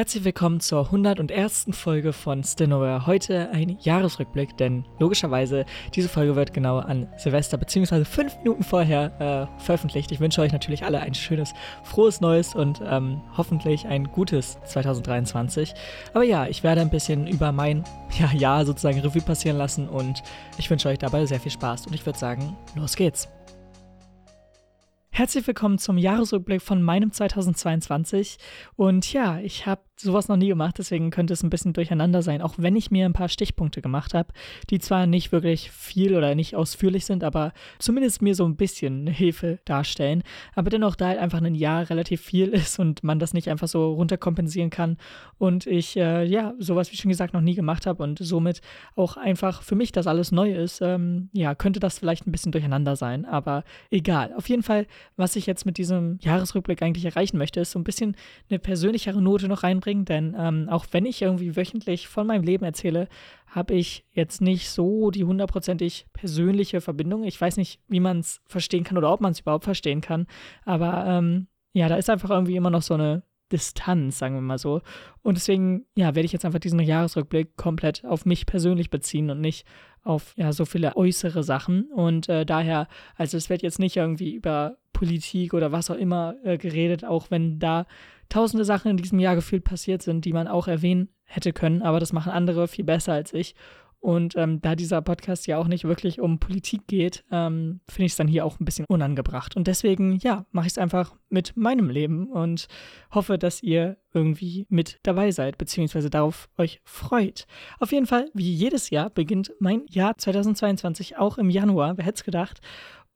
Herzlich willkommen zur 101. Folge von Stinoware. Heute ein Jahresrückblick, denn logischerweise diese Folge wird genau an Silvester bzw. fünf Minuten vorher äh, veröffentlicht. Ich wünsche euch natürlich alle ein schönes, frohes Neues und ähm, hoffentlich ein gutes 2023. Aber ja, ich werde ein bisschen über mein ja, Jahr sozusagen Revue passieren lassen und ich wünsche euch dabei sehr viel Spaß und ich würde sagen, los geht's. Herzlich willkommen zum Jahresrückblick von meinem 2022. Und ja, ich habe sowas noch nie gemacht, deswegen könnte es ein bisschen durcheinander sein, auch wenn ich mir ein paar Stichpunkte gemacht habe, die zwar nicht wirklich viel oder nicht ausführlich sind, aber zumindest mir so ein bisschen Hilfe darstellen, aber dennoch da halt einfach ein Jahr relativ viel ist und man das nicht einfach so runterkompensieren kann und ich äh, ja sowas wie schon gesagt noch nie gemacht habe und somit auch einfach für mich das alles neu ist, ähm, ja könnte das vielleicht ein bisschen durcheinander sein, aber egal. Auf jeden Fall was ich jetzt mit diesem Jahresrückblick eigentlich erreichen möchte, ist so ein bisschen eine persönlichere Note noch reinbringen, denn ähm, auch wenn ich irgendwie wöchentlich von meinem Leben erzähle, habe ich jetzt nicht so die hundertprozentig persönliche Verbindung. Ich weiß nicht, wie man es verstehen kann oder ob man es überhaupt verstehen kann, aber ähm, ja, da ist einfach irgendwie immer noch so eine Distanz, sagen wir mal so. Und deswegen, ja, werde ich jetzt einfach diesen Jahresrückblick komplett auf mich persönlich beziehen und nicht auf ja so viele äußere Sachen. Und äh, daher, also es wird jetzt nicht irgendwie über Politik oder was auch immer äh, geredet, auch wenn da tausende Sachen in diesem Jahr gefühlt passiert sind, die man auch erwähnen hätte können, aber das machen andere viel besser als ich. Und ähm, da dieser Podcast ja auch nicht wirklich um Politik geht, ähm, finde ich es dann hier auch ein bisschen unangebracht. Und deswegen, ja, mache ich es einfach mit meinem Leben und hoffe, dass ihr irgendwie mit dabei seid, beziehungsweise darauf euch freut. Auf jeden Fall, wie jedes Jahr, beginnt mein Jahr 2022 auch im Januar. Wer hätte es gedacht?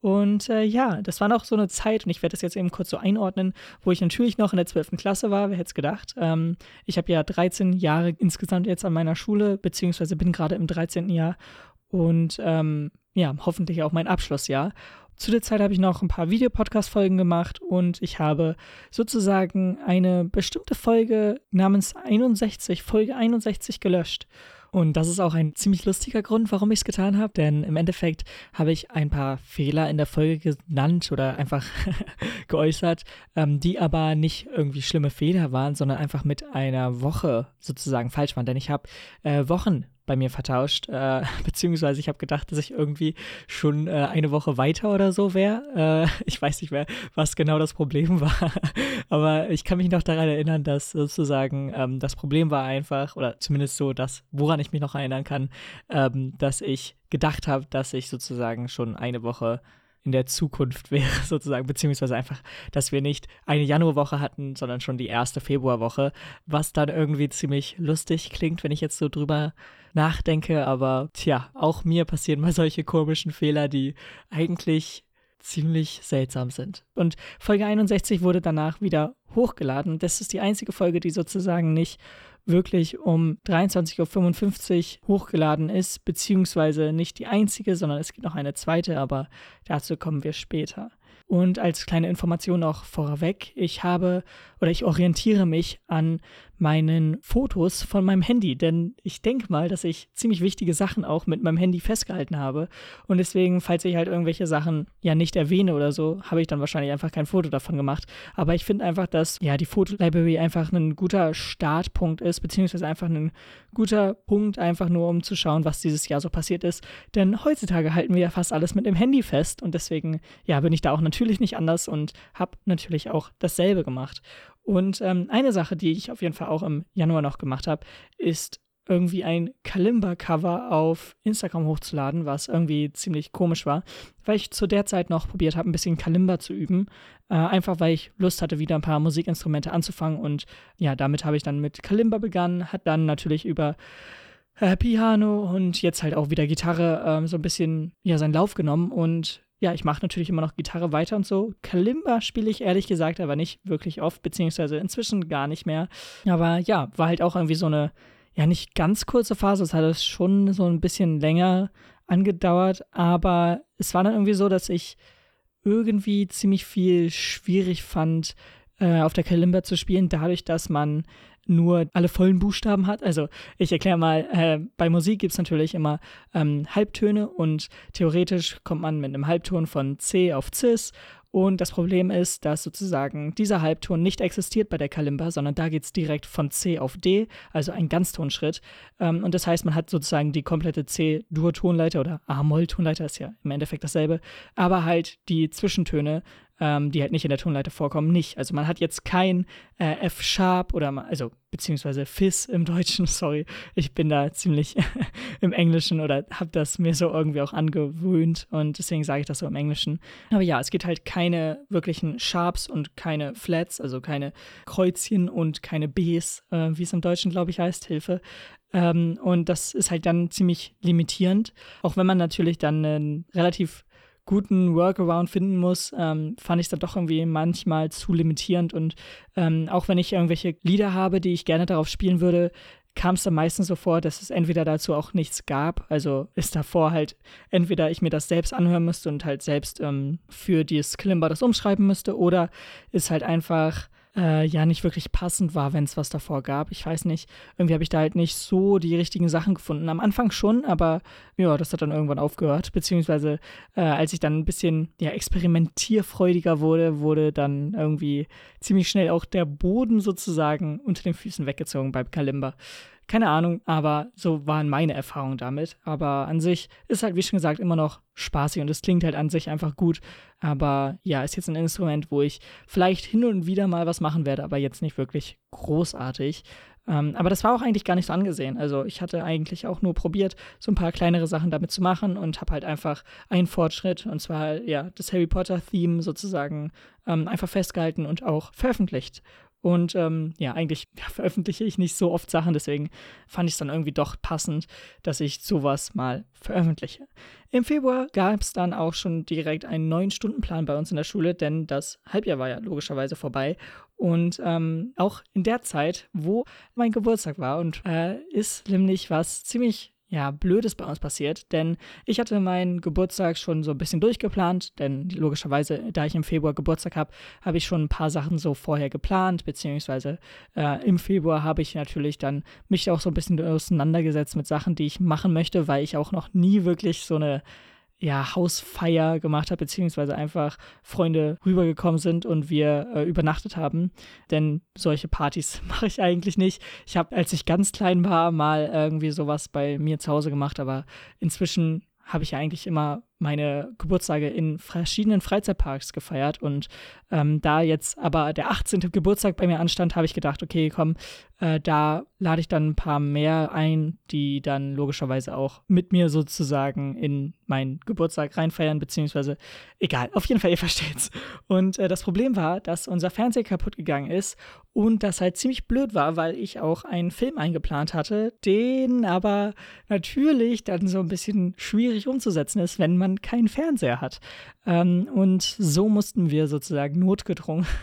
Und äh, ja, das war noch so eine Zeit, und ich werde das jetzt eben kurz so einordnen, wo ich natürlich noch in der 12. Klasse war, wer hätte es gedacht. Ähm, ich habe ja 13 Jahre insgesamt jetzt an meiner Schule, beziehungsweise bin gerade im 13. Jahr und ähm, ja, hoffentlich auch mein Abschlussjahr. Zu der Zeit habe ich noch ein paar Videopodcast-Folgen gemacht und ich habe sozusagen eine bestimmte Folge namens 61, Folge 61 gelöscht. Und das ist auch ein ziemlich lustiger Grund, warum ich es getan habe, denn im Endeffekt habe ich ein paar Fehler in der Folge genannt oder einfach geäußert, ähm, die aber nicht irgendwie schlimme Fehler waren, sondern einfach mit einer Woche sozusagen falsch waren. Denn ich habe äh, Wochen bei mir vertauscht, äh, beziehungsweise ich habe gedacht, dass ich irgendwie schon äh, eine Woche weiter oder so wäre. Äh, ich weiß nicht mehr, was genau das Problem war, aber ich kann mich noch daran erinnern, dass sozusagen ähm, das Problem war einfach, oder zumindest so das, woran ich mich noch erinnern kann, ähm, dass ich gedacht habe, dass ich sozusagen schon eine Woche in der Zukunft wäre, sozusagen, beziehungsweise einfach, dass wir nicht eine Januarwoche hatten, sondern schon die erste Februarwoche, was dann irgendwie ziemlich lustig klingt, wenn ich jetzt so drüber nachdenke, aber tja, auch mir passieren mal solche komischen Fehler, die eigentlich ziemlich seltsam sind. Und Folge 61 wurde danach wieder hochgeladen. Das ist die einzige Folge, die sozusagen nicht wirklich um 23.55 Uhr hochgeladen ist, beziehungsweise nicht die einzige, sondern es gibt noch eine zweite, aber dazu kommen wir später. Und als kleine Information auch vorweg, ich habe oder ich orientiere mich an meinen Fotos von meinem Handy, denn ich denke mal, dass ich ziemlich wichtige Sachen auch mit meinem Handy festgehalten habe und deswegen, falls ich halt irgendwelche Sachen ja nicht erwähne oder so, habe ich dann wahrscheinlich einfach kein Foto davon gemacht. Aber ich finde einfach, dass ja die Fotolibrary einfach ein guter Startpunkt ist, beziehungsweise einfach ein guter Punkt, einfach nur um zu schauen, was dieses Jahr so passiert ist. Denn heutzutage halten wir ja fast alles mit dem Handy fest und deswegen ja bin ich da auch natürlich nicht anders und habe natürlich auch dasselbe gemacht. Und ähm, eine Sache, die ich auf jeden Fall auch im Januar noch gemacht habe, ist irgendwie ein Kalimba-Cover auf Instagram hochzuladen, was irgendwie ziemlich komisch war, weil ich zu der Zeit noch probiert habe, ein bisschen Kalimba zu üben. Äh, einfach weil ich Lust hatte, wieder ein paar Musikinstrumente anzufangen. Und ja, damit habe ich dann mit Kalimba begonnen, hat dann natürlich über äh, Piano und jetzt halt auch wieder Gitarre äh, so ein bisschen ja, seinen Lauf genommen. Und ja, ich mache natürlich immer noch Gitarre weiter und so. Kalimba spiele ich ehrlich gesagt aber nicht wirklich oft, beziehungsweise inzwischen gar nicht mehr. Aber ja, war halt auch irgendwie so eine, ja, nicht ganz kurze Phase. Es hat es schon so ein bisschen länger angedauert, aber es war dann irgendwie so, dass ich irgendwie ziemlich viel schwierig fand, äh, auf der Kalimba zu spielen, dadurch, dass man nur alle vollen Buchstaben hat. Also ich erkläre mal, äh, bei Musik gibt es natürlich immer ähm, Halbtöne und theoretisch kommt man mit einem Halbton von C auf Cis und das Problem ist, dass sozusagen dieser Halbton nicht existiert bei der Kalimba, sondern da geht es direkt von C auf D, also ein Ganztonschritt. Ähm, und das heißt, man hat sozusagen die komplette C-Dur-Tonleiter oder A-Moll-Tonleiter, ist ja im Endeffekt dasselbe, aber halt die Zwischentöne ähm, die halt nicht in der Tonleiter vorkommen, nicht. Also man hat jetzt kein äh, F-Sharp oder, also beziehungsweise Fis im Deutschen, sorry, ich bin da ziemlich im Englischen oder habe das mir so irgendwie auch angewöhnt und deswegen sage ich das so im Englischen. Aber ja, es gibt halt keine wirklichen Sharps und keine Flats, also keine Kreuzchen und keine Bs, äh, wie es im Deutschen, glaube ich, heißt, Hilfe. Ähm, und das ist halt dann ziemlich limitierend, auch wenn man natürlich dann einen relativ guten Workaround finden muss, ähm, fand ich es dann doch irgendwie manchmal zu limitierend. Und ähm, auch wenn ich irgendwelche Lieder habe, die ich gerne darauf spielen würde, kam es dann meistens so vor, dass es entweder dazu auch nichts gab, also ist davor halt entweder ich mir das selbst anhören müsste und halt selbst ähm, für dieses Klimber das umschreiben müsste, oder ist halt einfach äh, ja nicht wirklich passend war, wenn es was davor gab. Ich weiß nicht, irgendwie habe ich da halt nicht so die richtigen Sachen gefunden. Am Anfang schon, aber ja, das hat dann irgendwann aufgehört. Beziehungsweise äh, als ich dann ein bisschen ja, experimentierfreudiger wurde, wurde dann irgendwie ziemlich schnell auch der Boden sozusagen unter den Füßen weggezogen beim Kalimba. Keine Ahnung, aber so waren meine Erfahrungen damit. Aber an sich ist halt, wie schon gesagt, immer noch spaßig und es klingt halt an sich einfach gut. Aber ja, ist jetzt ein Instrument, wo ich vielleicht hin und wieder mal was machen werde, aber jetzt nicht wirklich großartig. Ähm, aber das war auch eigentlich gar nicht so angesehen. Also ich hatte eigentlich auch nur probiert, so ein paar kleinere Sachen damit zu machen und habe halt einfach einen Fortschritt, und zwar ja das Harry Potter-Theme sozusagen ähm, einfach festgehalten und auch veröffentlicht. Und ähm, ja, eigentlich ja, veröffentliche ich nicht so oft Sachen, deswegen fand ich es dann irgendwie doch passend, dass ich sowas mal veröffentliche. Im Februar gab es dann auch schon direkt einen neuen Stundenplan bei uns in der Schule, denn das Halbjahr war ja logischerweise vorbei. Und ähm, auch in der Zeit, wo mein Geburtstag war und äh, ist nämlich was ziemlich ja, Blödes bei uns passiert, denn ich hatte meinen Geburtstag schon so ein bisschen durchgeplant, denn logischerweise, da ich im Februar Geburtstag habe, habe ich schon ein paar Sachen so vorher geplant, beziehungsweise äh, im Februar habe ich natürlich dann mich auch so ein bisschen auseinandergesetzt mit Sachen, die ich machen möchte, weil ich auch noch nie wirklich so eine ja, Hausfeier gemacht habe, beziehungsweise einfach Freunde rübergekommen sind und wir äh, übernachtet haben. Denn solche Partys mache ich eigentlich nicht. Ich habe, als ich ganz klein war, mal irgendwie sowas bei mir zu Hause gemacht, aber inzwischen habe ich eigentlich immer meine Geburtstage in verschiedenen Freizeitparks gefeiert. Und ähm, da jetzt aber der 18. Geburtstag bei mir anstand, habe ich gedacht, okay, komm, äh, da lade ich dann ein paar mehr ein, die dann logischerweise auch mit mir sozusagen in meinen Geburtstag reinfeiern, beziehungsweise egal, auf jeden Fall, ihr versteht's. Und äh, das Problem war, dass unser Fernseher kaputt gegangen ist und das halt ziemlich blöd war, weil ich auch einen Film eingeplant hatte, den aber natürlich dann so ein bisschen schwierig umzusetzen ist, wenn man keinen Fernseher hat. Ähm, und so mussten wir sozusagen notgedrungen.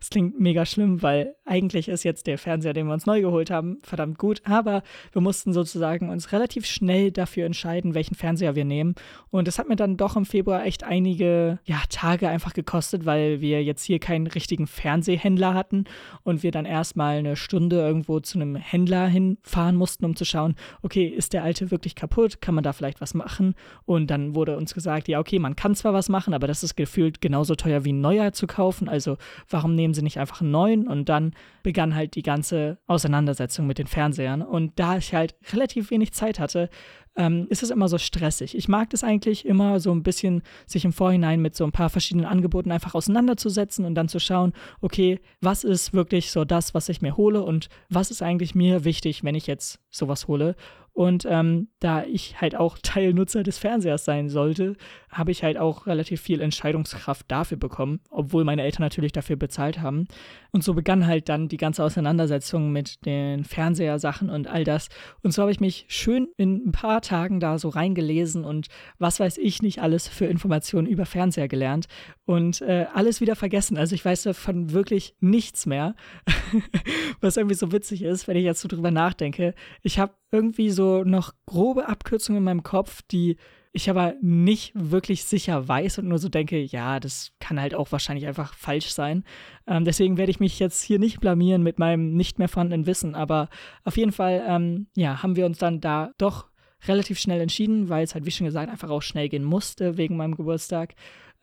Es klingt mega schlimm, weil eigentlich ist jetzt der Fernseher, den wir uns neu geholt haben, verdammt gut, aber wir mussten sozusagen uns relativ schnell dafür entscheiden, welchen Fernseher wir nehmen. Und das hat mir dann doch im Februar echt einige ja, Tage einfach gekostet, weil wir jetzt hier keinen richtigen Fernsehhändler hatten und wir dann erstmal eine Stunde irgendwo zu einem Händler hinfahren mussten, um zu schauen, okay, ist der alte wirklich kaputt? Kann man da vielleicht was machen? Und dann wurde uns gesagt, ja, okay, man kann zwar was machen, aber das ist gefühlt genauso teuer wie ein neuer zu kaufen. Also warum nehmen sie nicht einfach einen neuen? Und dann begann halt die ganze Auseinandersetzung mit den Fernsehern. Und da ich halt relativ wenig Zeit hatte, ähm, ist es immer so stressig. Ich mag das eigentlich immer so ein bisschen, sich im Vorhinein mit so ein paar verschiedenen Angeboten einfach auseinanderzusetzen und dann zu schauen, okay, was ist wirklich so das, was ich mir hole und was ist eigentlich mir wichtig, wenn ich jetzt sowas hole. Und ähm, da ich halt auch Teilnutzer des Fernsehers sein sollte, habe ich halt auch relativ viel Entscheidungskraft dafür bekommen, obwohl meine Eltern natürlich dafür bezahlt haben. Und so begann halt dann die ganze Auseinandersetzung mit den Fernsehersachen und all das. Und so habe ich mich schön in ein paar Tagen da so reingelesen und was weiß ich nicht alles für Informationen über Fernseher gelernt und äh, alles wieder vergessen. Also ich weiß davon wirklich nichts mehr, was irgendwie so witzig ist, wenn ich jetzt so drüber nachdenke. Ich habe irgendwie so noch grobe Abkürzungen in meinem Kopf, die ich aber nicht wirklich sicher weiß und nur so denke, ja, das kann halt auch wahrscheinlich einfach falsch sein. Ähm, deswegen werde ich mich jetzt hier nicht blamieren mit meinem nicht mehr vorhandenen Wissen, aber auf jeden Fall, ähm, ja, haben wir uns dann da doch relativ schnell entschieden, weil es halt, wie schon gesagt, einfach auch schnell gehen musste wegen meinem Geburtstag.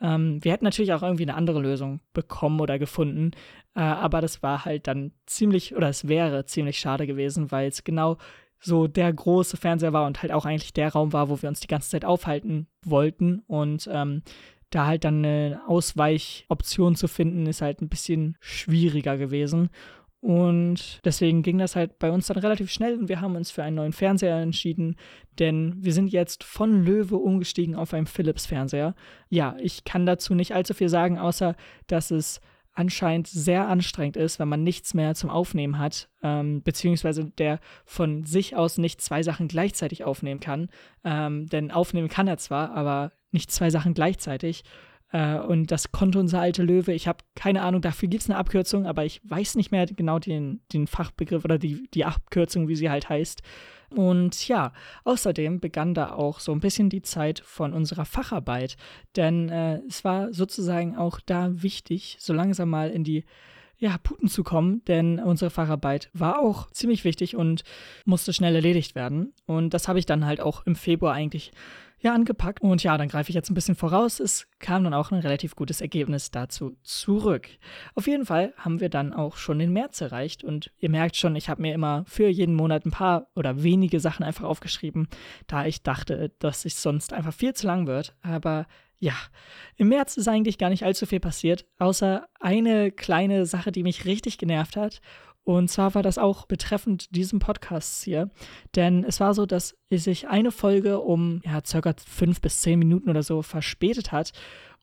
Ähm, wir hätten natürlich auch irgendwie eine andere Lösung bekommen oder gefunden, äh, aber das war halt dann ziemlich, oder es wäre ziemlich schade gewesen, weil es genau so der große Fernseher war und halt auch eigentlich der Raum war, wo wir uns die ganze Zeit aufhalten wollten. Und ähm, da halt dann eine Ausweichoption zu finden, ist halt ein bisschen schwieriger gewesen. Und deswegen ging das halt bei uns dann relativ schnell und wir haben uns für einen neuen Fernseher entschieden, denn wir sind jetzt von Löwe umgestiegen auf einen Philips-Fernseher. Ja, ich kann dazu nicht allzu viel sagen, außer dass es anscheinend sehr anstrengend ist, wenn man nichts mehr zum Aufnehmen hat, ähm, beziehungsweise der von sich aus nicht zwei Sachen gleichzeitig aufnehmen kann. Ähm, denn aufnehmen kann er zwar, aber nicht zwei Sachen gleichzeitig. Äh, und das konnte unser alte Löwe. Ich habe keine Ahnung, dafür gibt es eine Abkürzung, aber ich weiß nicht mehr genau den, den Fachbegriff oder die, die Abkürzung, wie sie halt heißt. Und ja, außerdem begann da auch so ein bisschen die Zeit von unserer Facharbeit, denn äh, es war sozusagen auch da wichtig, so langsam mal in die ja, Puten zu kommen, denn unsere Facharbeit war auch ziemlich wichtig und musste schnell erledigt werden. Und das habe ich dann halt auch im Februar eigentlich ja angepackt. Und ja, dann greife ich jetzt ein bisschen voraus. Es kam dann auch ein relativ gutes Ergebnis dazu zurück. Auf jeden Fall haben wir dann auch schon den März erreicht. Und ihr merkt schon, ich habe mir immer für jeden Monat ein paar oder wenige Sachen einfach aufgeschrieben, da ich dachte, dass es sonst einfach viel zu lang wird. Aber ja, im März ist eigentlich gar nicht allzu viel passiert, außer eine kleine Sache, die mich richtig genervt hat. Und zwar war das auch betreffend diesem Podcast hier. Denn es war so, dass sich eine Folge um ja, circa fünf bis zehn Minuten oder so verspätet hat.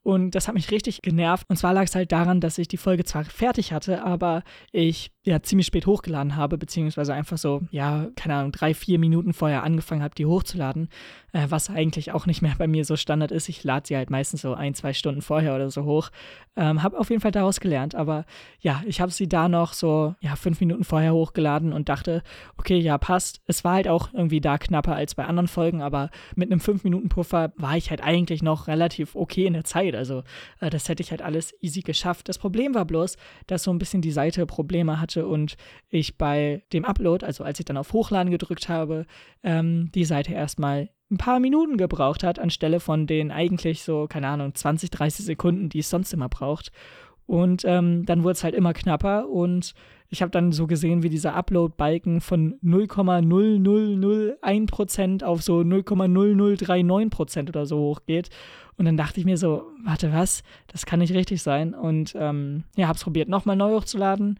Und das hat mich richtig genervt. Und zwar lag es halt daran, dass ich die Folge zwar fertig hatte, aber ich ja ziemlich spät hochgeladen habe, beziehungsweise einfach so, ja, keine Ahnung, drei, vier Minuten vorher angefangen habe, die hochzuladen, äh, was eigentlich auch nicht mehr bei mir so Standard ist. Ich lade sie halt meistens so ein, zwei Stunden vorher oder so hoch. Ähm, habe auf jeden Fall daraus gelernt, aber ja, ich habe sie da noch so, ja, fünf Minuten vorher hochgeladen und dachte, okay, ja, passt. Es war halt auch irgendwie da knapper als bei anderen Folgen, aber mit einem fünf Minuten Puffer war ich halt eigentlich noch relativ okay in der Zeit. Also äh, das hätte ich halt alles easy geschafft. Das Problem war bloß, dass so ein bisschen die Seite Probleme hatte hatte und ich bei dem Upload, also als ich dann auf Hochladen gedrückt habe, ähm, die Seite erstmal ein paar Minuten gebraucht hat, anstelle von den eigentlich so, keine Ahnung, 20, 30 Sekunden, die es sonst immer braucht. Und ähm, dann wurde es halt immer knapper und ich habe dann so gesehen, wie dieser Upload-Balken von 0,0001% auf so 0,0039% oder so hochgeht. Und dann dachte ich mir so, warte, was? Das kann nicht richtig sein. Und ähm, ja, habe es probiert, nochmal neu hochzuladen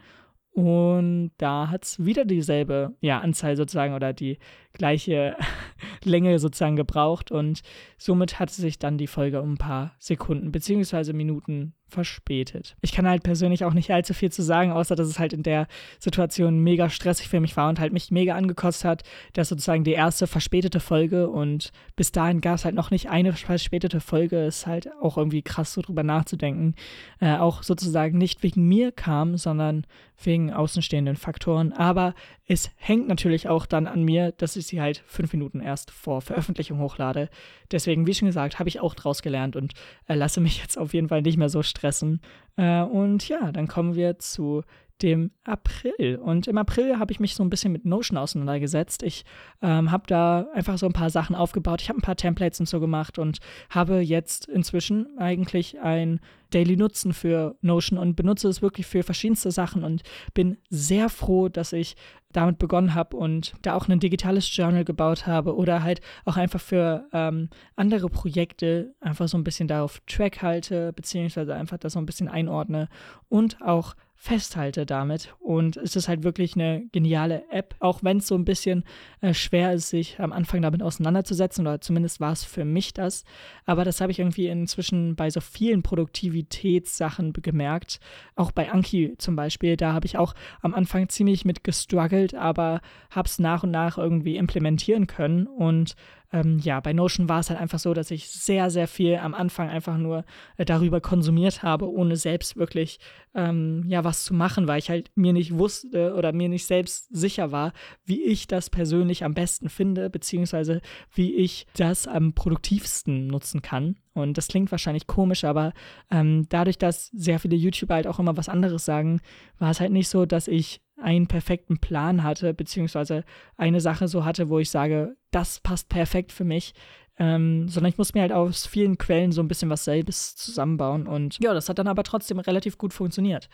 und da hat es wieder dieselbe ja, Anzahl sozusagen oder die gleiche Länge sozusagen gebraucht. Und somit hat sich dann die Folge um ein paar Sekunden bzw. Minuten verspätet. Ich kann halt persönlich auch nicht allzu viel zu sagen, außer dass es halt in der Situation mega stressig für mich war und halt mich mega angekostet hat, dass sozusagen die erste verspätete Folge und bis dahin gab es halt noch nicht eine verspätete Folge, ist halt auch irgendwie krass so drüber nachzudenken. Äh, auch sozusagen nicht wegen mir kam, sondern wegen außenstehenden Faktoren. Aber es hängt natürlich auch dann an mir, dass ich sie halt fünf Minuten erst vor Veröffentlichung hochlade. Deswegen, wie schon gesagt, habe ich auch draus gelernt und äh, lasse mich jetzt auf jeden Fall nicht mehr so stressen. Äh, und ja, dann kommen wir zu dem April. Und im April habe ich mich so ein bisschen mit Notion auseinandergesetzt. Ich ähm, habe da einfach so ein paar Sachen aufgebaut. Ich habe ein paar Templates und so gemacht und habe jetzt inzwischen eigentlich ein Daily Nutzen für Notion und benutze es wirklich für verschiedenste Sachen und bin sehr froh, dass ich damit begonnen habe und da auch ein digitales Journal gebaut habe oder halt auch einfach für ähm, andere Projekte einfach so ein bisschen darauf Track halte, beziehungsweise einfach das so ein bisschen einordne und auch festhalte damit. Und es ist halt wirklich eine geniale App, auch wenn es so ein bisschen äh, schwer ist, sich am Anfang damit auseinanderzusetzen, oder zumindest war es für mich das. Aber das habe ich irgendwie inzwischen bei so vielen Produktivitätssachen gemerkt. Auch bei Anki zum Beispiel, da habe ich auch am Anfang ziemlich mit gestruggelt, aber habe es nach und nach irgendwie implementieren können und ähm, ja, bei Notion war es halt einfach so, dass ich sehr, sehr viel am Anfang einfach nur äh, darüber konsumiert habe, ohne selbst wirklich ähm, ja was zu machen, weil ich halt mir nicht wusste oder mir nicht selbst sicher war, wie ich das persönlich am besten finde, beziehungsweise wie ich das am produktivsten nutzen kann. Und das klingt wahrscheinlich komisch, aber ähm, dadurch, dass sehr viele YouTuber halt auch immer was anderes sagen, war es halt nicht so, dass ich einen perfekten Plan hatte, beziehungsweise eine Sache so hatte, wo ich sage, das passt perfekt für mich, ähm, sondern ich muss mir halt aus vielen Quellen so ein bisschen was selbst zusammenbauen. Und ja, das hat dann aber trotzdem relativ gut funktioniert.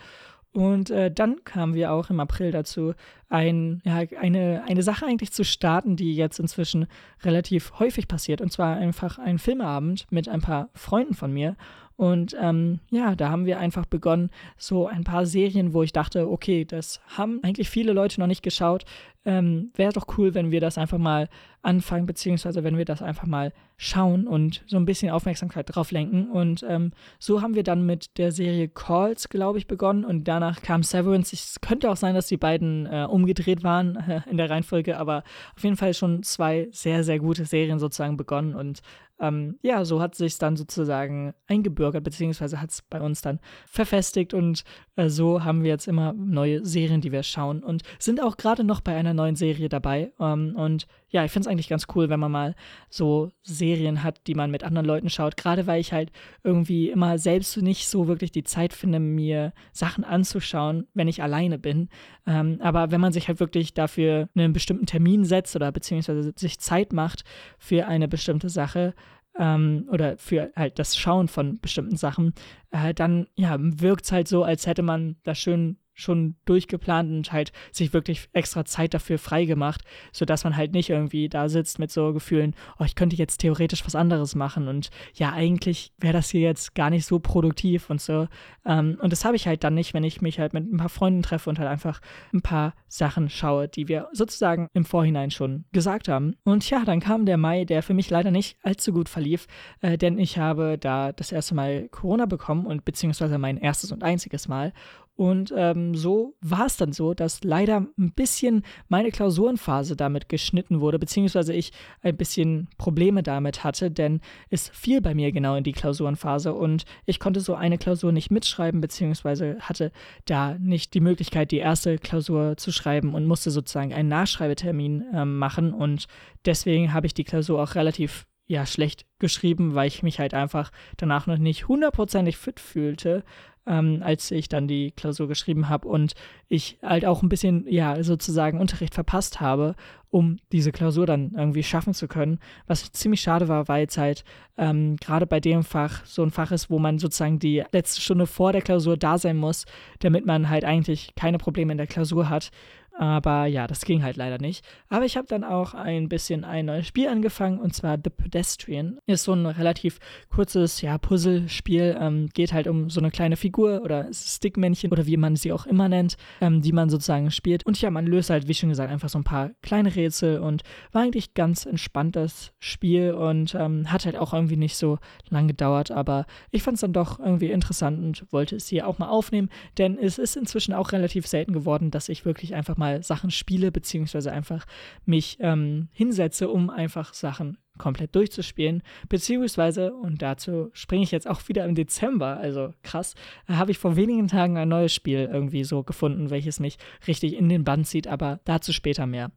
Und äh, dann kamen wir auch im April dazu, ein, ja, eine, eine Sache eigentlich zu starten, die jetzt inzwischen relativ häufig passiert. Und zwar einfach ein Filmabend mit ein paar Freunden von mir. Und ähm, ja, da haben wir einfach begonnen, so ein paar Serien, wo ich dachte, okay, das haben eigentlich viele Leute noch nicht geschaut. Ähm, Wäre doch cool, wenn wir das einfach mal anfangen, beziehungsweise wenn wir das einfach mal schauen und so ein bisschen Aufmerksamkeit drauf lenken. Und ähm, so haben wir dann mit der Serie Calls, glaube ich, begonnen. Und danach kam Severance. Es könnte auch sein, dass die beiden äh, umgedreht waren äh, in der Reihenfolge, aber auf jeden Fall schon zwei sehr, sehr gute Serien sozusagen begonnen. Und ähm, ja, so hat sich dann sozusagen eingebürgert, beziehungsweise hat es bei uns dann verfestigt und äh, so haben wir jetzt immer neue Serien, die wir schauen und sind auch gerade noch bei einer neuen Serie dabei. Ähm, und ja, ich finde es eigentlich ganz cool, wenn man mal so Serien hat, die man mit anderen Leuten schaut, gerade weil ich halt irgendwie immer selbst nicht so wirklich die Zeit finde, mir Sachen anzuschauen, wenn ich alleine bin. Ähm, aber wenn man sich halt wirklich dafür einen bestimmten Termin setzt oder beziehungsweise sich Zeit macht für eine bestimmte Sache, ähm, oder für halt das Schauen von bestimmten Sachen, äh, dann ja, wirkt es halt so, als hätte man das schön schon durchgeplant und halt sich wirklich extra Zeit dafür freigemacht, sodass man halt nicht irgendwie da sitzt mit so Gefühlen, oh, ich könnte jetzt theoretisch was anderes machen und ja, eigentlich wäre das hier jetzt gar nicht so produktiv und so. Ähm, und das habe ich halt dann nicht, wenn ich mich halt mit ein paar Freunden treffe und halt einfach ein paar Sachen schaue, die wir sozusagen im Vorhinein schon gesagt haben. Und ja, dann kam der Mai, der für mich leider nicht allzu gut verlief, äh, denn ich habe da das erste Mal Corona bekommen und beziehungsweise mein erstes und einziges Mal und ähm, so war es dann so, dass leider ein bisschen meine Klausurenphase damit geschnitten wurde, beziehungsweise ich ein bisschen Probleme damit hatte, denn es fiel bei mir genau in die Klausurenphase und ich konnte so eine Klausur nicht mitschreiben, beziehungsweise hatte da nicht die Möglichkeit, die erste Klausur zu schreiben und musste sozusagen einen Nachschreibetermin äh, machen. Und deswegen habe ich die Klausur auch relativ ja, schlecht geschrieben, weil ich mich halt einfach danach noch nicht hundertprozentig fit fühlte ähm, als ich dann die Klausur geschrieben habe und ich halt auch ein bisschen, ja, sozusagen Unterricht verpasst habe, um diese Klausur dann irgendwie schaffen zu können. Was ziemlich schade war, weil es halt ähm, gerade bei dem Fach so ein Fach ist, wo man sozusagen die letzte Stunde vor der Klausur da sein muss, damit man halt eigentlich keine Probleme in der Klausur hat. Aber ja, das ging halt leider nicht. Aber ich habe dann auch ein bisschen ein neues Spiel angefangen und zwar The Pedestrian. Ist so ein relativ kurzes ja, Puzzlespiel. Ähm, geht halt um so eine kleine Figur oder Stickmännchen oder wie man sie auch immer nennt, ähm, die man sozusagen spielt. Und ja, man löst halt, wie schon gesagt, einfach so ein paar kleine Rätsel und war eigentlich ganz entspanntes Spiel und ähm, hat halt auch irgendwie nicht so lang gedauert. Aber ich fand es dann doch irgendwie interessant und wollte es hier auch mal aufnehmen, denn es ist inzwischen auch relativ selten geworden, dass ich wirklich einfach mal mal Sachen spiele, beziehungsweise einfach mich ähm, hinsetze, um einfach Sachen komplett durchzuspielen. Beziehungsweise, und dazu springe ich jetzt auch wieder im Dezember, also krass, habe ich vor wenigen Tagen ein neues Spiel irgendwie so gefunden, welches mich richtig in den Bann zieht, aber dazu später mehr.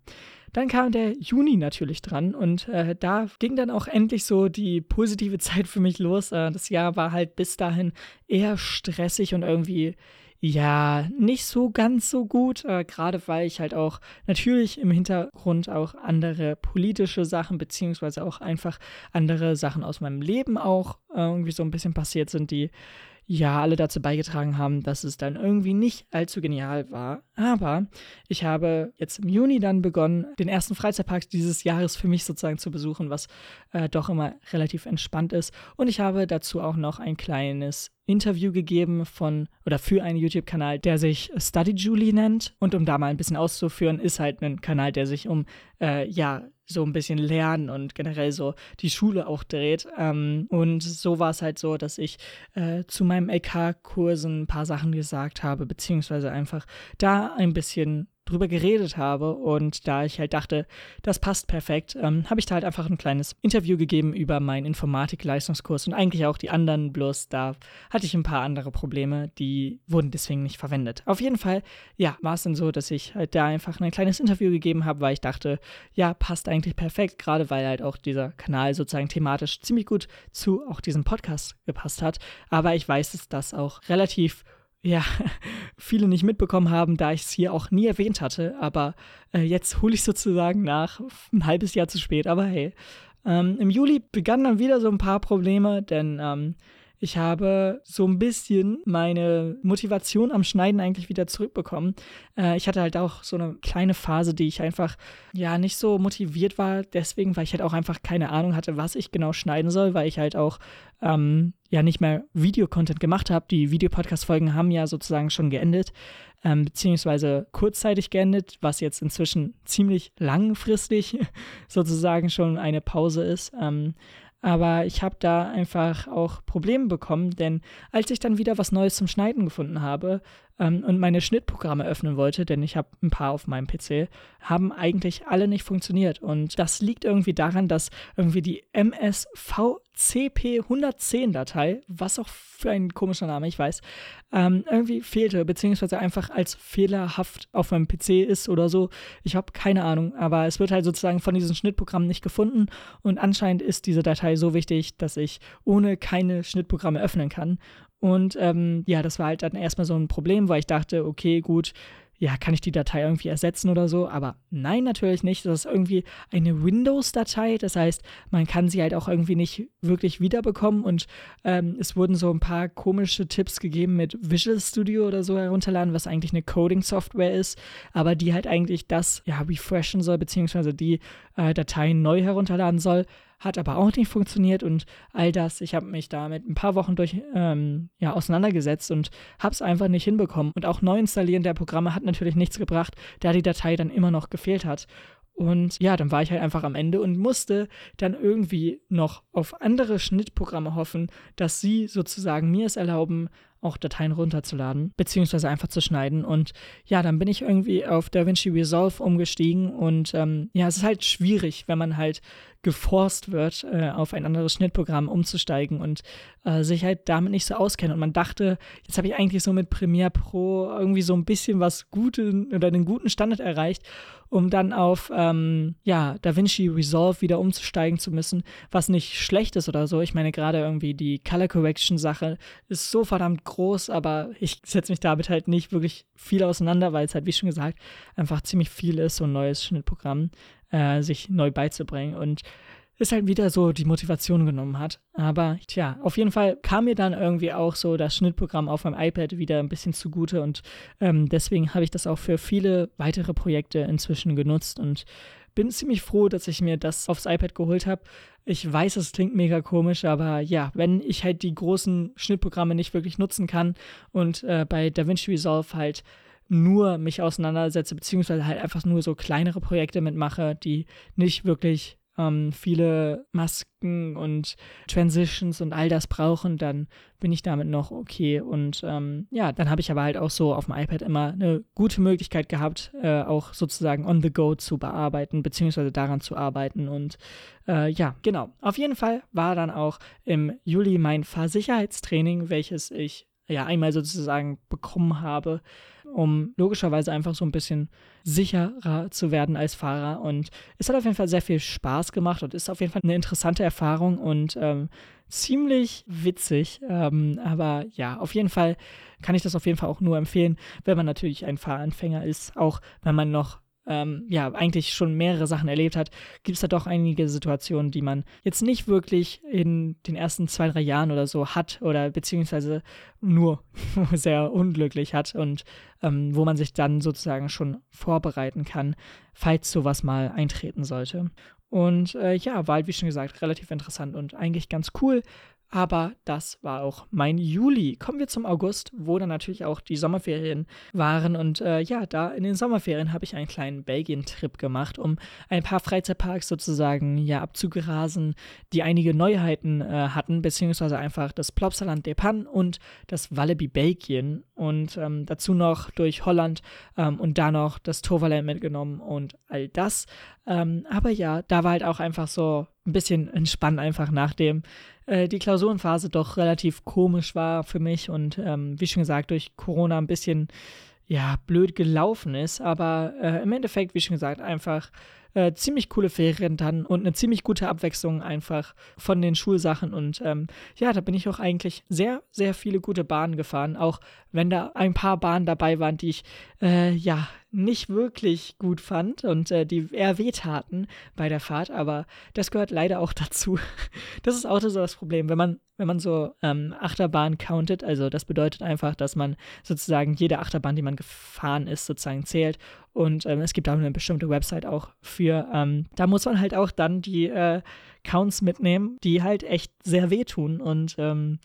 Dann kam der Juni natürlich dran und äh, da ging dann auch endlich so die positive Zeit für mich los. Äh, das Jahr war halt bis dahin eher stressig und irgendwie ja, nicht so ganz so gut, äh, gerade weil ich halt auch natürlich im Hintergrund auch andere politische Sachen, beziehungsweise auch einfach andere Sachen aus meinem Leben auch irgendwie so ein bisschen passiert sind, die ja alle dazu beigetragen haben, dass es dann irgendwie nicht allzu genial war. Aber ich habe jetzt im Juni dann begonnen, den ersten Freizeitpark dieses Jahres für mich sozusagen zu besuchen, was äh, doch immer relativ entspannt ist. Und ich habe dazu auch noch ein kleines Interview gegeben von oder für einen YouTube-Kanal, der sich Study Julie nennt. Und um da mal ein bisschen auszuführen, ist halt ein Kanal, der sich um äh, ja so ein bisschen Lernen und generell so die Schule auch dreht. Ähm, und so war es halt so, dass ich äh, zu meinem LK-Kursen ein paar Sachen gesagt habe, beziehungsweise einfach da ein bisschen drüber geredet habe. Und da ich halt dachte, das passt perfekt, ähm, habe ich da halt einfach ein kleines Interview gegeben über meinen Informatik-Leistungskurs und eigentlich auch die anderen, bloß da hatte ich ein paar andere Probleme, die wurden deswegen nicht verwendet. Auf jeden Fall, ja, war es dann so, dass ich halt da einfach ein kleines Interview gegeben habe, weil ich dachte, ja, passt eigentlich perfekt, gerade weil halt auch dieser Kanal sozusagen thematisch ziemlich gut zu auch diesem Podcast gepasst hat. Aber ich weiß, dass das auch relativ ja, viele nicht mitbekommen haben, da ich es hier auch nie erwähnt hatte. Aber äh, jetzt hole ich sozusagen nach, ein halbes Jahr zu spät. Aber hey, ähm, im Juli begannen dann wieder so ein paar Probleme, denn ähm, ich habe so ein bisschen meine Motivation am Schneiden eigentlich wieder zurückbekommen. Äh, ich hatte halt auch so eine kleine Phase, die ich einfach ja nicht so motiviert war, deswegen, weil ich halt auch einfach keine Ahnung hatte, was ich genau schneiden soll, weil ich halt auch ähm, ja nicht mehr Videocontent gemacht habe. Die Videopodcast-Folgen haben ja sozusagen schon geendet, ähm, beziehungsweise kurzzeitig geendet, was jetzt inzwischen ziemlich langfristig sozusagen schon eine Pause ist. Ähm, aber ich habe da einfach auch Probleme bekommen, denn als ich dann wieder was Neues zum Schneiden gefunden habe ähm, und meine Schnittprogramme öffnen wollte, denn ich habe ein paar auf meinem PC, haben eigentlich alle nicht funktioniert. Und das liegt irgendwie daran, dass irgendwie die MSVCP110-Datei, was auch für ein komischer Name, ich weiß, ähm, irgendwie fehlte, beziehungsweise einfach als fehlerhaft auf meinem PC ist oder so. Ich habe keine Ahnung, aber es wird halt sozusagen von diesen Schnittprogrammen nicht gefunden und anscheinend ist diese Datei so wichtig, dass ich ohne keine Schnittprogramme öffnen kann. Und ähm, ja, das war halt dann erstmal so ein Problem, weil ich dachte, okay, gut, ja, kann ich die Datei irgendwie ersetzen oder so? Aber nein, natürlich nicht. Das ist irgendwie eine Windows-Datei. Das heißt, man kann sie halt auch irgendwie nicht wirklich wiederbekommen. Und ähm, es wurden so ein paar komische Tipps gegeben mit Visual Studio oder so herunterladen, was eigentlich eine Coding-Software ist, aber die halt eigentlich das ja refreshen soll, beziehungsweise die äh, Dateien neu herunterladen soll hat aber auch nicht funktioniert und all das. Ich habe mich damit ein paar Wochen durch ähm, ja, auseinandergesetzt und habe es einfach nicht hinbekommen. Und auch Neuinstallieren der Programme hat natürlich nichts gebracht, da die Datei dann immer noch gefehlt hat. Und ja, dann war ich halt einfach am Ende und musste dann irgendwie noch auf andere Schnittprogramme hoffen, dass sie sozusagen mir es erlauben, auch Dateien runterzuladen, beziehungsweise einfach zu schneiden. Und ja, dann bin ich irgendwie auf DaVinci Resolve umgestiegen und ähm, ja, es ist halt schwierig, wenn man halt geforst wird, äh, auf ein anderes Schnittprogramm umzusteigen und äh, sich halt damit nicht so auskennt. Und man dachte, jetzt habe ich eigentlich so mit Premiere Pro irgendwie so ein bisschen was Gutes oder einen guten Standard erreicht, um dann auf ähm, ja, DaVinci Resolve wieder umzusteigen zu müssen, was nicht schlecht ist oder so. Ich meine, gerade irgendwie die Color Correction Sache ist so verdammt groß, aber ich setze mich damit halt nicht wirklich viel auseinander, weil es halt, wie schon gesagt, einfach ziemlich viel ist, so ein neues Schnittprogramm äh, sich neu beizubringen und es halt wieder so die Motivation genommen hat. Aber tja, auf jeden Fall kam mir dann irgendwie auch so das Schnittprogramm auf meinem iPad wieder ein bisschen zugute und ähm, deswegen habe ich das auch für viele weitere Projekte inzwischen genutzt und bin ziemlich froh, dass ich mir das aufs iPad geholt habe. Ich weiß, es klingt mega komisch, aber ja, wenn ich halt die großen Schnittprogramme nicht wirklich nutzen kann und äh, bei DaVinci Resolve halt nur mich auseinandersetze, beziehungsweise halt einfach nur so kleinere Projekte mitmache, die nicht wirklich ähm, viele Masken und Transitions und all das brauchen, dann bin ich damit noch okay. Und ähm, ja, dann habe ich aber halt auch so auf dem iPad immer eine gute Möglichkeit gehabt, äh, auch sozusagen on the go zu bearbeiten, beziehungsweise daran zu arbeiten. Und äh, ja, genau. Auf jeden Fall war dann auch im Juli mein Fahrsicherheitstraining, welches ich ja einmal sozusagen bekommen habe um logischerweise einfach so ein bisschen sicherer zu werden als Fahrer. Und es hat auf jeden Fall sehr viel Spaß gemacht und ist auf jeden Fall eine interessante Erfahrung und ähm, ziemlich witzig. Ähm, aber ja, auf jeden Fall kann ich das auf jeden Fall auch nur empfehlen, wenn man natürlich ein Fahranfänger ist, auch wenn man noch ähm, ja, eigentlich schon mehrere Sachen erlebt hat, gibt es da doch einige Situationen, die man jetzt nicht wirklich in den ersten zwei, drei Jahren oder so hat oder beziehungsweise nur sehr unglücklich hat und ähm, wo man sich dann sozusagen schon vorbereiten kann. falls sowas mal eintreten sollte. Und äh, ja, war halt, wie schon gesagt, relativ interessant und eigentlich ganz cool. Aber das war auch mein Juli. Kommen wir zum August, wo dann natürlich auch die Sommerferien waren. Und äh, ja, da in den Sommerferien habe ich einen kleinen Belgien-Trip gemacht, um ein paar Freizeitparks sozusagen ja abzugrasen, die einige Neuheiten äh, hatten, beziehungsweise einfach das Plopsaland de Pan und das Walibi Belgien. Und ähm, dazu noch durch Holland ähm, und da noch das Toverland mitgenommen und all das. Ähm, aber ja, da war halt auch einfach so ein bisschen entspannt, einfach nachdem äh, die Klausurenphase doch relativ komisch war für mich und ähm, wie schon gesagt, durch Corona ein bisschen ja, blöd gelaufen ist. Aber äh, im Endeffekt, wie schon gesagt, einfach äh, ziemlich coole Ferien dann und eine ziemlich gute Abwechslung einfach von den Schulsachen. Und ähm, ja, da bin ich auch eigentlich sehr, sehr viele gute Bahnen gefahren, auch wenn da ein paar Bahnen dabei waren, die ich äh, ja nicht wirklich gut fand und äh, die eher wehtaten bei der Fahrt, aber das gehört leider auch dazu. Das ist auch so das Problem, wenn man, wenn man so ähm, Achterbahn countet, also das bedeutet einfach, dass man sozusagen jede Achterbahn, die man gefahren ist, sozusagen zählt und ähm, es gibt da eine bestimmte Website auch für, ähm, da muss man halt auch dann die äh, Counts mitnehmen, die halt echt sehr wehtun und ähm,